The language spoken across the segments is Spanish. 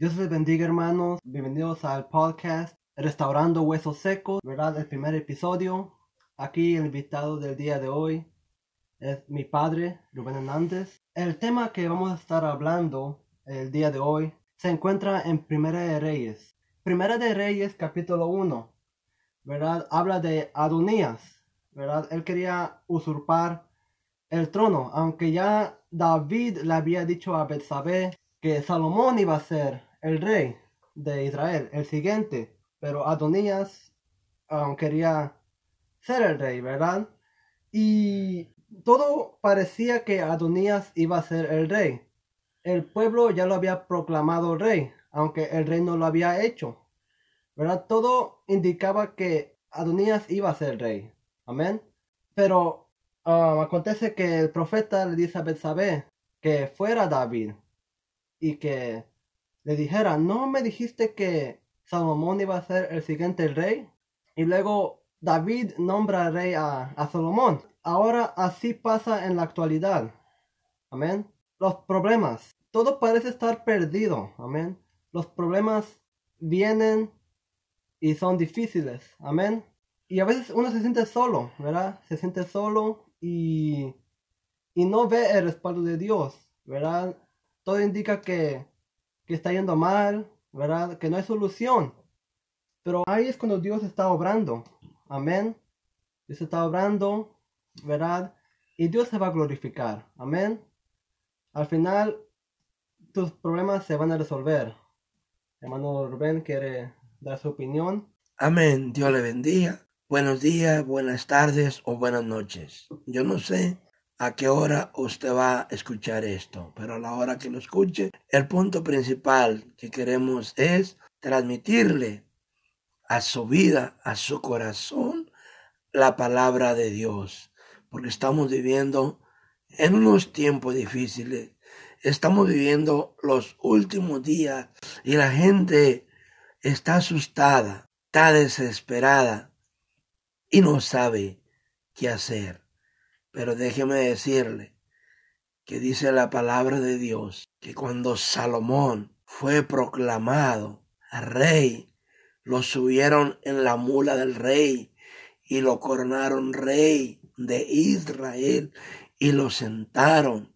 Dios les bendiga hermanos, bienvenidos al podcast Restaurando Huesos Secos, ¿verdad? El primer episodio. Aquí el invitado del día de hoy es mi padre, Rubén Hernández. El tema que vamos a estar hablando el día de hoy se encuentra en Primera de Reyes. Primera de Reyes capítulo 1, ¿verdad? Habla de Adonías, ¿verdad? Él quería usurpar el trono, aunque ya David le había dicho a Betsabé que Salomón iba a ser el rey de Israel, el siguiente, pero Adonías um, quería ser el rey, ¿verdad? Y todo parecía que Adonías iba a ser el rey. El pueblo ya lo había proclamado rey, aunque el rey no lo había hecho. ¿Verdad? Todo indicaba que Adonías iba a ser rey. Amén. Pero um, acontece que el profeta le dice a Betsabé que fuera David y que le dijera, ¿no me dijiste que Salomón iba a ser el siguiente rey? Y luego David nombra rey a, a Salomón. Ahora así pasa en la actualidad. Amén. Los problemas. Todo parece estar perdido. Amén. Los problemas vienen y son difíciles. Amén. Y a veces uno se siente solo, ¿verdad? Se siente solo y, y no ve el respaldo de Dios, ¿verdad? Todo indica que que está yendo mal, ¿verdad? Que no hay solución. Pero ahí es cuando Dios está obrando. Amén. Dios está obrando, ¿verdad? Y Dios se va a glorificar. Amén. Al final, tus problemas se van a resolver. Hermano Rubén quiere dar su opinión. Amén. Dios le bendiga. Buenos días, buenas tardes o buenas noches. Yo no sé a qué hora usted va a escuchar esto, pero a la hora que lo escuche, el punto principal que queremos es transmitirle a su vida, a su corazón, la palabra de Dios, porque estamos viviendo en unos tiempos difíciles, estamos viviendo los últimos días y la gente está asustada, está desesperada y no sabe qué hacer. Pero déjeme decirle que dice la palabra de Dios que cuando Salomón fue proclamado rey, lo subieron en la mula del rey y lo coronaron rey de Israel y lo sentaron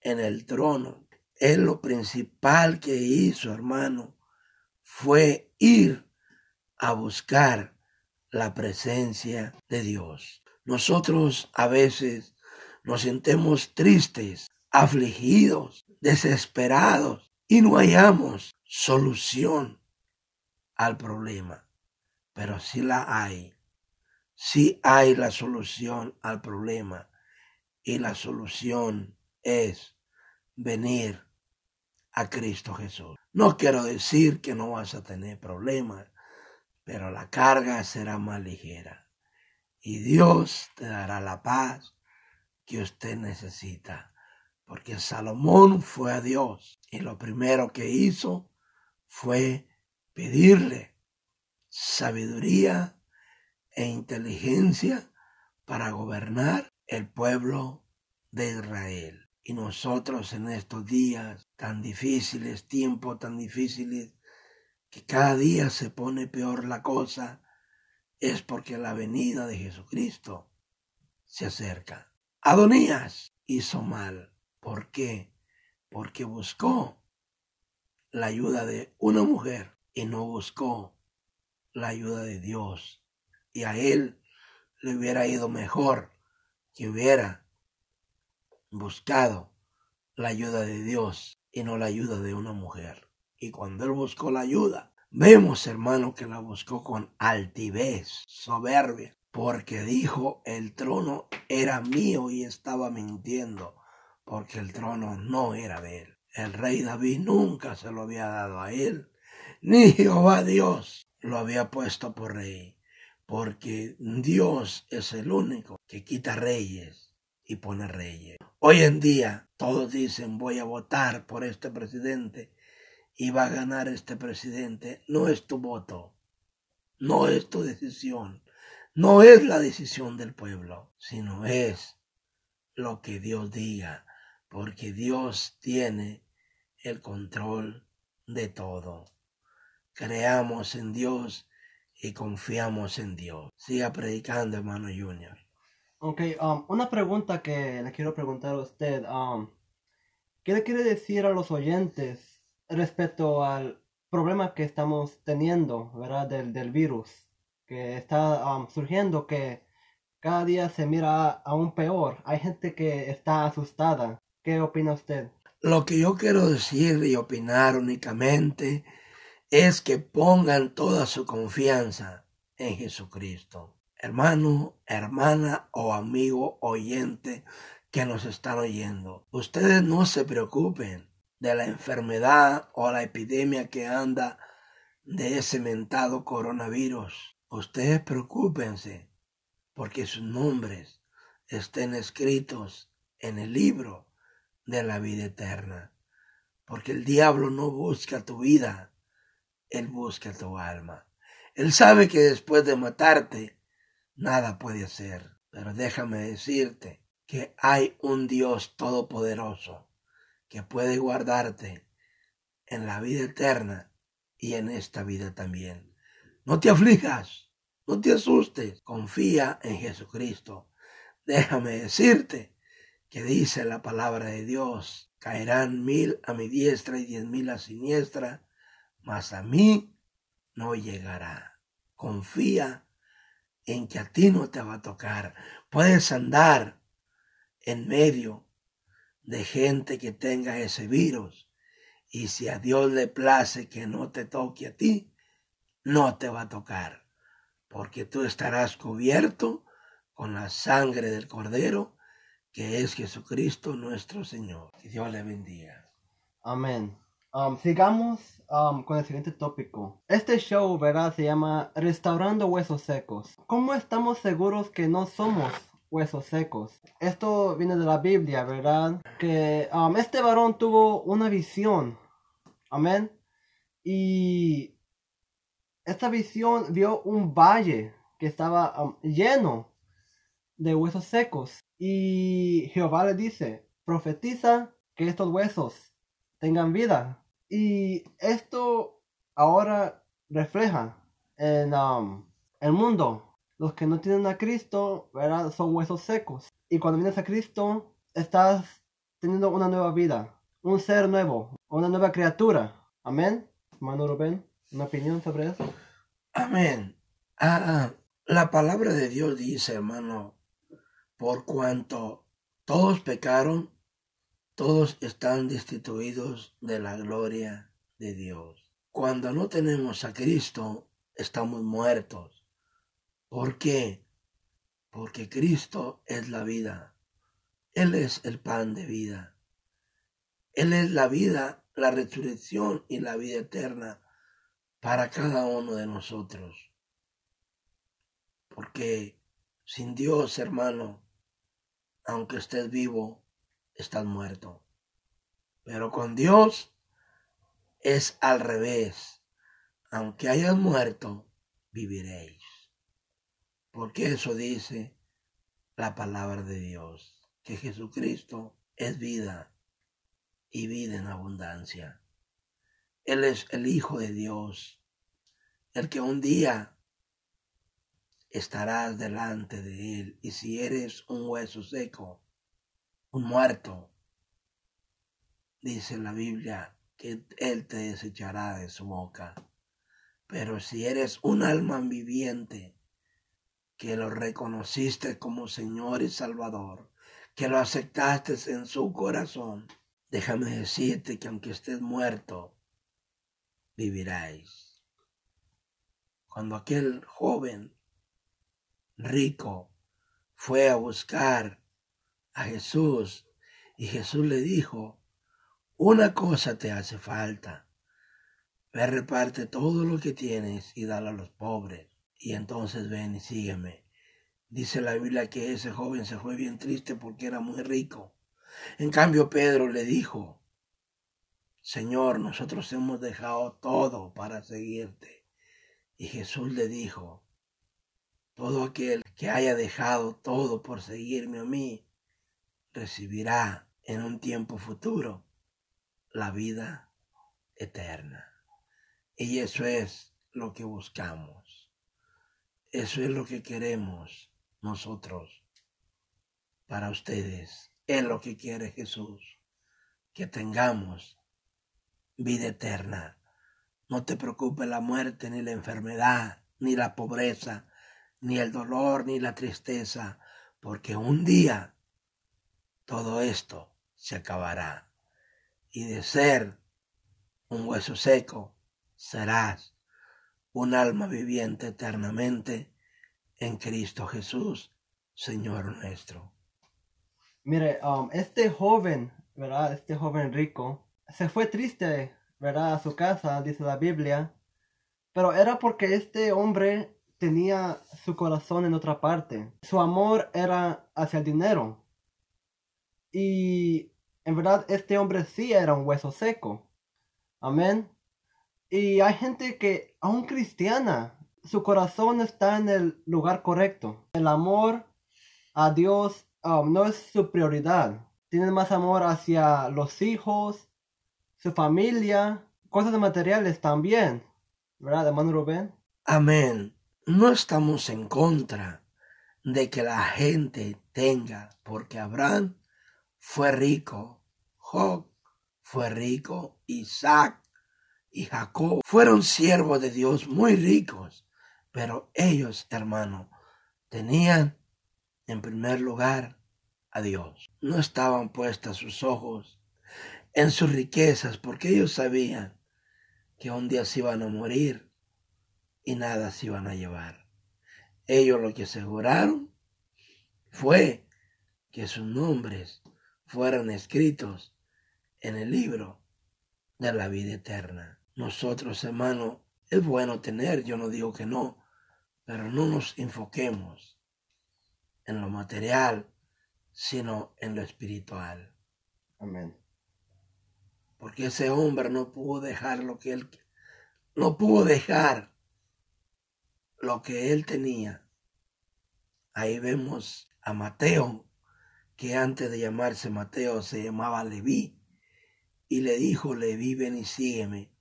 en el trono. Él lo principal que hizo, hermano, fue ir a buscar la presencia de Dios. Nosotros a veces nos sentemos tristes, afligidos, desesperados y no hallamos solución al problema. Pero sí la hay. Sí hay la solución al problema. Y la solución es venir a Cristo Jesús. No quiero decir que no vas a tener problemas, pero la carga será más ligera y Dios te dará la paz que usted necesita. Porque Salomón fue a Dios y lo primero que hizo fue pedirle sabiduría e inteligencia para gobernar el pueblo de Israel. Y nosotros en estos días tan difíciles, tiempos tan difíciles, que cada día se pone peor la cosa, es porque la venida de Jesucristo se acerca. Adonías hizo mal. ¿Por qué? Porque buscó la ayuda de una mujer y no buscó la ayuda de Dios. Y a él le hubiera ido mejor que hubiera buscado la ayuda de Dios y no la ayuda de una mujer. Y cuando él buscó la ayuda, Vemos, hermano, que la buscó con altivez, soberbia, porque dijo, el trono era mío y estaba mintiendo, porque el trono no era de él. El rey David nunca se lo había dado a él, ni Jehová Dios lo había puesto por rey, porque Dios es el único que quita reyes y pone reyes. Hoy en día todos dicen voy a votar por este presidente y va a ganar este presidente, no es tu voto, no es tu decisión, no es la decisión del pueblo, sino es lo que Dios diga, porque Dios tiene el control de todo. Creamos en Dios y confiamos en Dios. Siga predicando, hermano Junior. Ok, um, una pregunta que le quiero preguntar a usted. Um, ¿Qué le quiere decir a los oyentes respecto al problema que estamos teniendo, ¿verdad? Del, del virus que está um, surgiendo, que cada día se mira aún peor. Hay gente que está asustada. ¿Qué opina usted? Lo que yo quiero decir y opinar únicamente es que pongan toda su confianza en Jesucristo. Hermano, hermana o amigo oyente que nos están oyendo, ustedes no se preocupen de la enfermedad o la epidemia que anda de ese mentado coronavirus. Ustedes preocúpense porque sus nombres estén escritos en el libro de la vida eterna. Porque el diablo no busca tu vida, él busca tu alma. Él sabe que después de matarte, nada puede hacer. Pero déjame decirte que hay un Dios todopoderoso que puede guardarte en la vida eterna y en esta vida también. No te aflijas, no te asustes, confía en Jesucristo. Déjame decirte que dice la palabra de Dios, caerán mil a mi diestra y diez mil a siniestra, mas a mí no llegará. Confía en que a ti no te va a tocar. Puedes andar en medio de gente que tenga ese virus. Y si a Dios le place que no te toque a ti, no te va a tocar. Porque tú estarás cubierto con la sangre del Cordero, que es Jesucristo nuestro Señor. Que Dios le bendiga. Amén. Um, sigamos um, con el siguiente tópico. Este show, ¿verdad? Se llama Restaurando Huesos Secos. ¿Cómo estamos seguros que no somos huesos secos? Esto viene de la Biblia, ¿verdad? Que um, este varón tuvo una visión. Amén. Y esta visión vio un valle que estaba lleno de huesos secos. Y Jehová le dice, profetiza que estos huesos tengan vida. Y esto ahora refleja en um, el mundo. Los que no tienen a Cristo, ¿verdad? Son huesos secos. Y cuando vienes a Cristo, estás teniendo una nueva vida, un ser nuevo, una nueva criatura. Amén. Hermano Rubén, ¿una opinión sobre eso? Amén. Ah, la palabra de Dios dice, hermano, por cuanto todos pecaron todos están destituidos de la gloria de Dios. Cuando no tenemos a Cristo, estamos muertos. ¿Por qué? Porque Cristo es la vida. Él es el pan de vida. Él es la vida, la resurrección y la vida eterna para cada uno de nosotros. Porque sin Dios, hermano, aunque estés vivo, estás muerto. Pero con Dios es al revés. Aunque hayas muerto, viviréis. Porque eso dice la palabra de Dios, que Jesucristo es vida y vida en abundancia. Él es el Hijo de Dios, el que un día estarás delante de Él. Y si eres un hueso seco, un muerto, dice la Biblia, que Él te desechará de su boca. Pero si eres un alma viviente, que lo reconociste como Señor y Salvador, que lo aceptaste en su corazón, déjame decirte que aunque estés muerto, viviráis. Cuando aquel joven rico fue a buscar a Jesús y Jesús le dijo, una cosa te hace falta. Ve, reparte todo lo que tienes y dale a los pobres. Y entonces ven y sígueme. Dice la Biblia que ese joven se fue bien triste porque era muy rico. En cambio Pedro le dijo, Señor, nosotros hemos dejado todo para seguirte. Y Jesús le dijo, todo aquel que haya dejado todo por seguirme a mí, recibirá en un tiempo futuro la vida eterna. Y eso es lo que buscamos. Eso es lo que queremos nosotros para ustedes. Es lo que quiere Jesús. Que tengamos vida eterna. No te preocupe la muerte, ni la enfermedad, ni la pobreza, ni el dolor, ni la tristeza, porque un día todo esto se acabará. Y de ser un hueso seco, serás un alma viviente eternamente en Cristo Jesús, Señor nuestro. Mire, um, este joven, ¿verdad? Este joven rico, se fue triste, ¿verdad? A su casa, dice la Biblia. Pero era porque este hombre tenía su corazón en otra parte. Su amor era hacia el dinero. Y en verdad este hombre sí era un hueso seco. Amén. Y hay gente que, aún cristiana, su corazón está en el lugar correcto. El amor a Dios um, no es su prioridad. Tienen más amor hacia los hijos, su familia, cosas materiales también. ¿Verdad, hermano Rubén? Amén. No estamos en contra de que la gente tenga, porque Abraham fue rico, Job fue rico, Isaac y Jacob fueron siervos de Dios muy ricos, pero ellos, hermano, tenían en primer lugar a Dios. No estaban puestas sus ojos en sus riquezas porque ellos sabían que un día se iban a morir y nada se iban a llevar. Ellos lo que aseguraron fue que sus nombres fueran escritos en el libro de la vida eterna. Nosotros, hermano, es bueno tener, yo no digo que no, pero no nos enfoquemos en lo material, sino en lo espiritual. Amén. Porque ese hombre no pudo dejar lo que él, no pudo dejar lo que él tenía. Ahí vemos a Mateo, que antes de llamarse Mateo se llamaba Leví, y le dijo, Leví, ven y sígueme.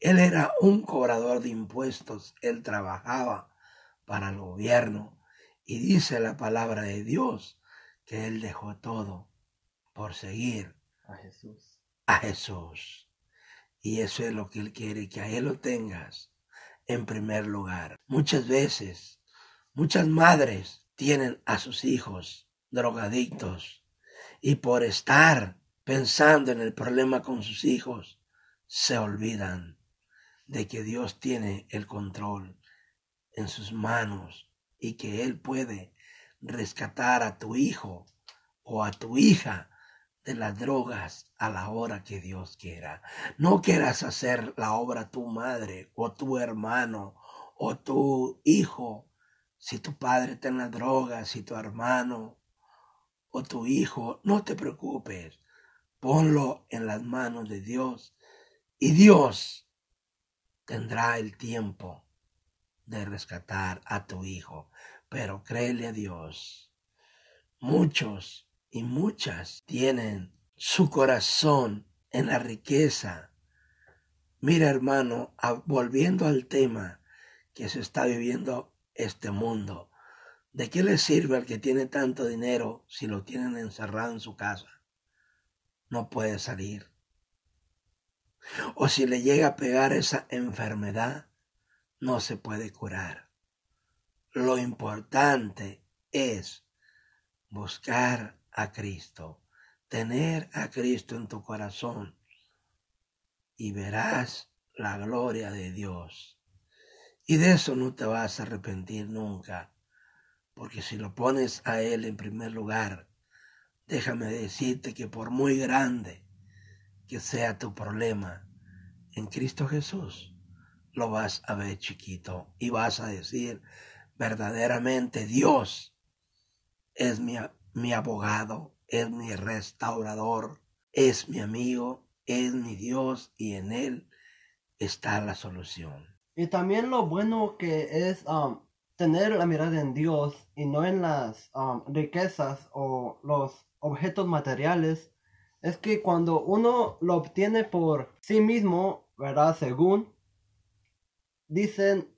Él era un cobrador de impuestos, él trabajaba para el gobierno y dice la palabra de Dios que él dejó todo por seguir a Jesús. A Jesús. Y eso es lo que él quiere, que a él lo tengas en primer lugar. Muchas veces, muchas madres tienen a sus hijos drogadictos y por estar pensando en el problema con sus hijos, se olvidan de que Dios tiene el control en sus manos y que Él puede rescatar a tu hijo o a tu hija de las drogas a la hora que Dios quiera. No quieras hacer la obra tu madre o tu hermano o tu hijo. Si tu padre está en las drogas, si tu hermano o tu hijo, no te preocupes. Ponlo en las manos de Dios y Dios tendrá el tiempo de rescatar a tu hijo. Pero créele a Dios. Muchos y muchas tienen su corazón en la riqueza. Mira hermano, volviendo al tema que se está viviendo este mundo, ¿de qué le sirve al que tiene tanto dinero si lo tienen encerrado en su casa? No puede salir o si le llega a pegar esa enfermedad, no se puede curar. Lo importante es buscar a Cristo, tener a Cristo en tu corazón y verás la gloria de Dios. Y de eso no te vas a arrepentir nunca, porque si lo pones a Él en primer lugar, déjame decirte que por muy grande que sea tu problema, en Cristo Jesús lo vas a ver chiquito y vas a decir, verdaderamente Dios es mi, mi abogado, es mi restaurador, es mi amigo, es mi Dios y en Él está la solución. Y también lo bueno que es um, tener la mirada en Dios y no en las um, riquezas o los objetos materiales es que cuando uno lo obtiene por sí mismo, ¿verdad? Según, dicen,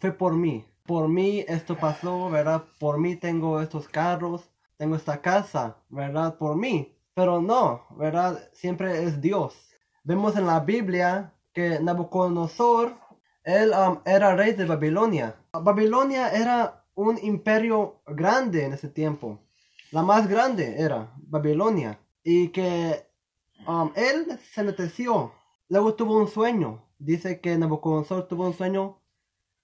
fue por mí. Por mí esto pasó, ¿verdad? Por mí tengo estos carros, tengo esta casa, ¿verdad? Por mí. Pero no, ¿verdad? Siempre es Dios. Vemos en la Biblia que Nabucodonosor, él um, era rey de Babilonia. Babilonia era un imperio grande en ese tiempo. La más grande era Babilonia. Y que um, él se meteció. Luego tuvo un sueño. Dice que Nabucodonosor tuvo un sueño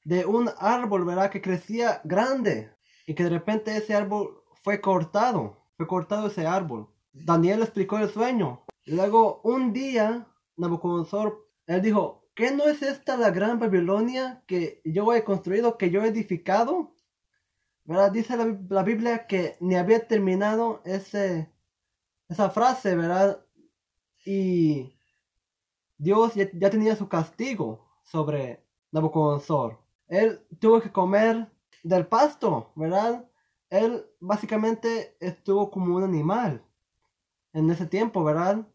de un árbol, ¿verdad? Que crecía grande. Y que de repente ese árbol fue cortado. Fue cortado ese árbol. Daniel explicó el sueño. Luego un día Nabucodonosor, él dijo, ¿qué no es esta la gran Babilonia que yo he construido, que yo he edificado? ¿Verdad? Dice la, la Biblia que ni había terminado ese, esa frase, ¿verdad? Y Dios ya, ya tenía su castigo sobre Nabucodonosor. Él tuvo que comer del pasto, ¿verdad? Él básicamente estuvo como un animal en ese tiempo, ¿verdad?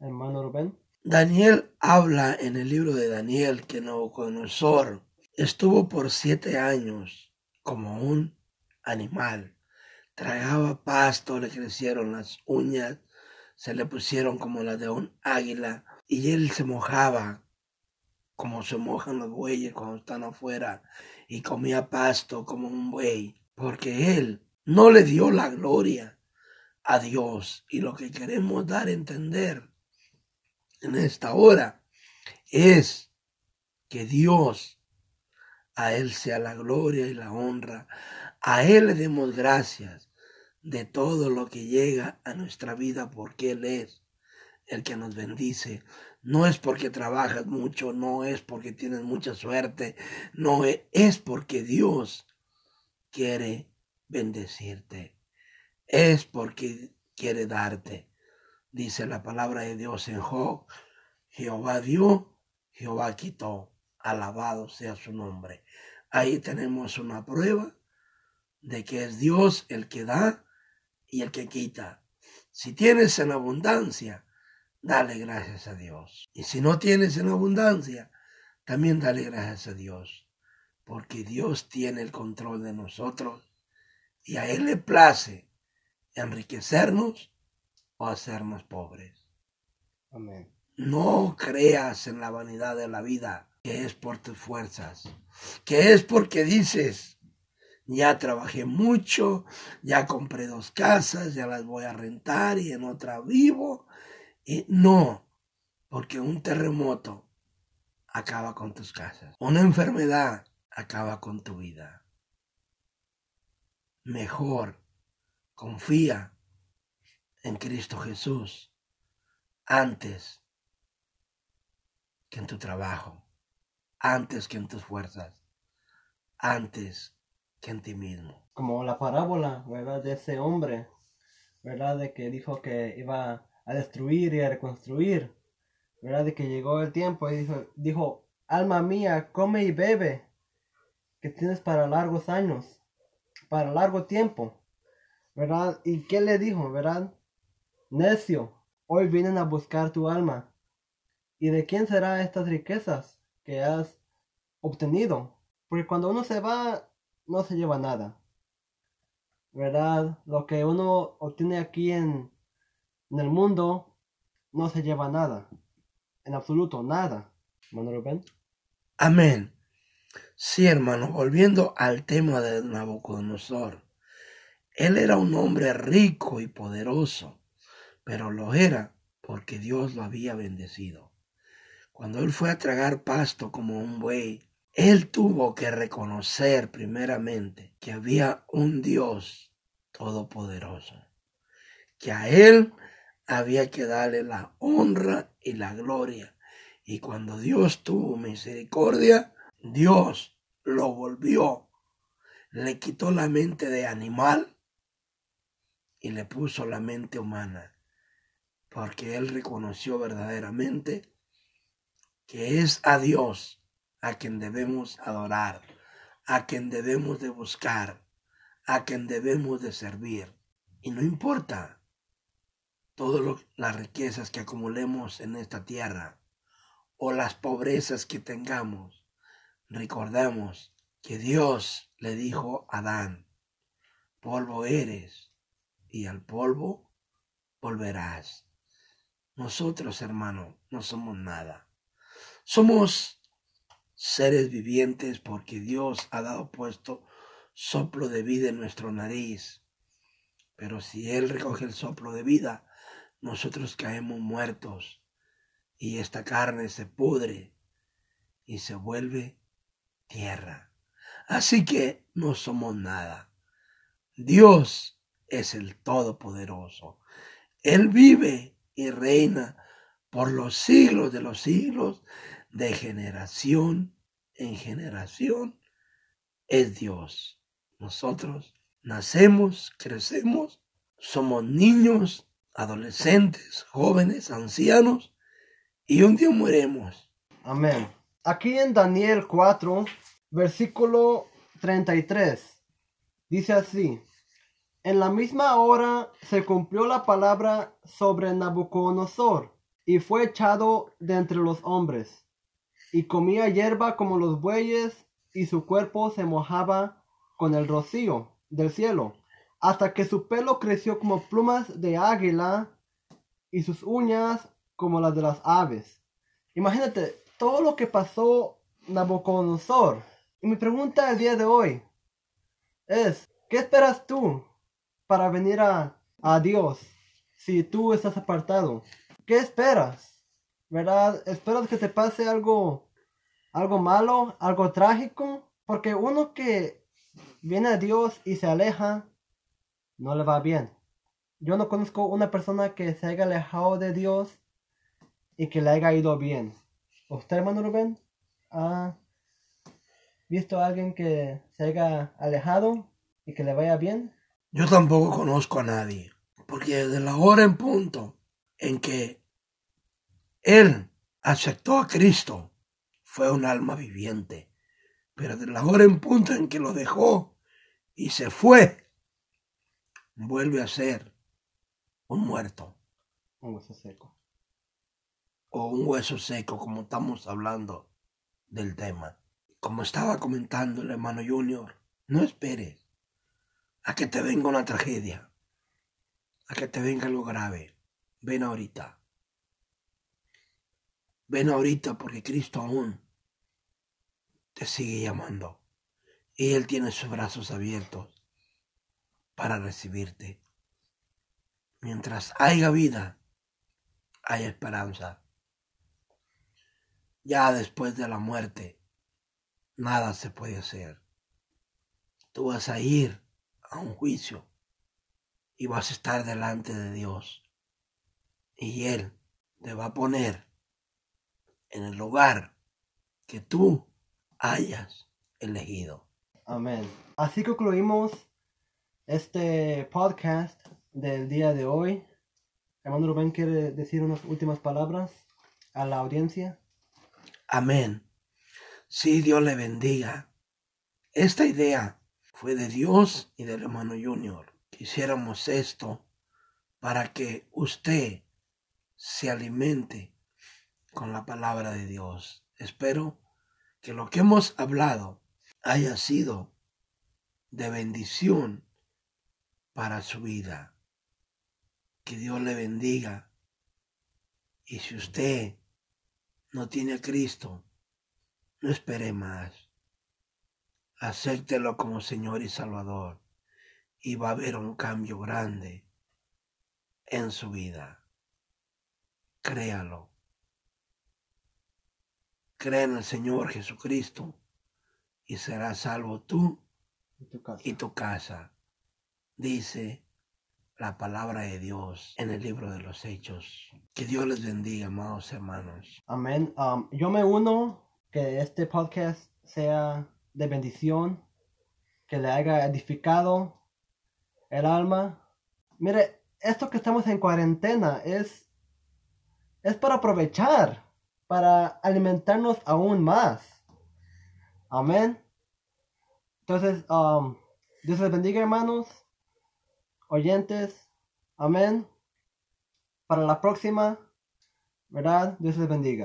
Hermano Rubén. Daniel habla en el libro de Daniel que Nabucodonosor estuvo por siete años como un animal. Tragaba pasto, le crecieron las uñas, se le pusieron como las de un águila y él se mojaba como se mojan los bueyes cuando están afuera y comía pasto como un buey, porque él no le dio la gloria a Dios y lo que queremos dar a entender en esta hora es que Dios, a Él sea la gloria y la honra, a Él le demos gracias de todo lo que llega a nuestra vida porque Él es el que nos bendice. No es porque trabajas mucho, no es porque tienes mucha suerte, no es, es porque Dios quiere bendecirte. Es porque quiere darte. Dice la palabra de Dios en Job, Jehová dio, Jehová quitó, alabado sea su nombre. Ahí tenemos una prueba de que es Dios el que da y el que quita. Si tienes en abundancia, dale gracias a Dios. Y si no tienes en abundancia, también dale gracias a Dios. Porque Dios tiene el control de nosotros y a Él le place enriquecernos o hacernos pobres. Amén. No creas en la vanidad de la vida, que es por tus fuerzas, que es porque dices, ya trabajé mucho, ya compré dos casas, ya las voy a rentar y en otra vivo. Y no, porque un terremoto acaba con tus casas. Una enfermedad acaba con tu vida. Mejor confía en Cristo Jesús antes que en tu trabajo, antes que en tus fuerzas, antes que en ti mismo. Como la parábola, ¿verdad? De ese hombre, ¿verdad? De que dijo que iba a destruir y a reconstruir, ¿verdad? De que llegó el tiempo y dijo, dijo alma mía, come y bebe, que tienes para largos años, para largo tiempo, ¿verdad? ¿Y qué le dijo, verdad? Necio, hoy vienen a buscar tu alma. ¿Y de quién serán estas riquezas que has obtenido? Porque cuando uno se va, no se lleva nada. ¿Verdad? Lo que uno obtiene aquí en, en el mundo, no se lleva nada. En absoluto, nada. Hermano Rubén. Amén. Sí, hermano, volviendo al tema de Nabucodonosor. Él era un hombre rico y poderoso pero lo era porque Dios lo había bendecido. Cuando él fue a tragar pasto como un buey, él tuvo que reconocer primeramente que había un Dios todopoderoso, que a él había que darle la honra y la gloria. Y cuando Dios tuvo misericordia, Dios lo volvió, le quitó la mente de animal y le puso la mente humana porque él reconoció verdaderamente que es a Dios a quien debemos adorar, a quien debemos de buscar, a quien debemos de servir. Y no importa todas las riquezas que acumulemos en esta tierra o las pobrezas que tengamos, recordemos que Dios le dijo a Adán, polvo eres y al polvo volverás. Nosotros, hermano, no somos nada. Somos seres vivientes porque Dios ha dado puesto soplo de vida en nuestro nariz. Pero si Él recoge el soplo de vida, nosotros caemos muertos y esta carne se pudre y se vuelve tierra. Así que no somos nada. Dios es el Todopoderoso. Él vive y reina por los siglos de los siglos, de generación en generación. Es Dios. Nosotros nacemos, crecemos, somos niños, adolescentes, jóvenes, ancianos, y un día mueremos. Amén. Aquí en Daniel 4, versículo 33, dice así, en la misma hora se cumplió la palabra sobre Nabucodonosor, y fue echado de entre los hombres, y comía hierba como los bueyes, y su cuerpo se mojaba con el rocío del cielo, hasta que su pelo creció como plumas de águila, y sus uñas como las de las aves. Imagínate todo lo que pasó Nabucodonosor. Y mi pregunta el día de hoy es, ¿qué esperas tú para venir a, a Dios si tú estás apartado? ¿Qué esperas? ¿Verdad? ¿Esperas que te pase algo, algo malo, algo trágico? Porque uno que viene a Dios y se aleja, no le va bien. Yo no conozco una persona que se haya alejado de Dios y que le haya ido bien. ¿Usted, hermano Rubén, ha visto a alguien que se haya alejado y que le vaya bien? Yo tampoco conozco a nadie, porque desde la hora en punto en que él aceptó a Cristo, fue un alma viviente, pero desde la hora en punto en que lo dejó y se fue, vuelve a ser un muerto. Un hueso seco o un hueso seco, como estamos hablando del tema. Como estaba comentando el hermano Junior, no esperes a que te venga una tragedia, a que te venga algo grave. Ven ahorita. Ven ahorita porque Cristo aún te sigue llamando. Y Él tiene sus brazos abiertos para recibirte. Mientras haya vida, hay esperanza. Ya después de la muerte, nada se puede hacer. Tú vas a ir a un juicio y vas a estar delante de Dios. Y Él te va a poner en el lugar que tú hayas elegido. Amén. Así concluimos este podcast del día de hoy. Hermano Rubén quiere decir unas últimas palabras a la audiencia. Amén. Sí, Dios le bendiga. Esta idea fue de Dios y del hermano Junior. Quisiéramos esto para que usted se alimente con la palabra de Dios. Espero que lo que hemos hablado haya sido de bendición para su vida. Que Dios le bendiga. Y si usted no tiene a Cristo, no espere más. Acéptelo como Señor y Salvador y va a haber un cambio grande en su vida. Créalo. Cree en el Señor Jesucristo y serás salvo tú Y tu casa. y tu casa. Dice la palabra de Dios en el libro de los Hechos. Que Dios les bendiga, amados hermanos. Amén. Um, yo me uno que este podcast sea de bendición, que le haya edificado el alma. Mire, esto que estamos en cuarentena es, es para aprovechar, para alimentarnos aún más. Amén. Entonces, um, Dios les bendiga, hermanos, oyentes. Amén. para la próxima, ¿verdad? Dios les bendiga.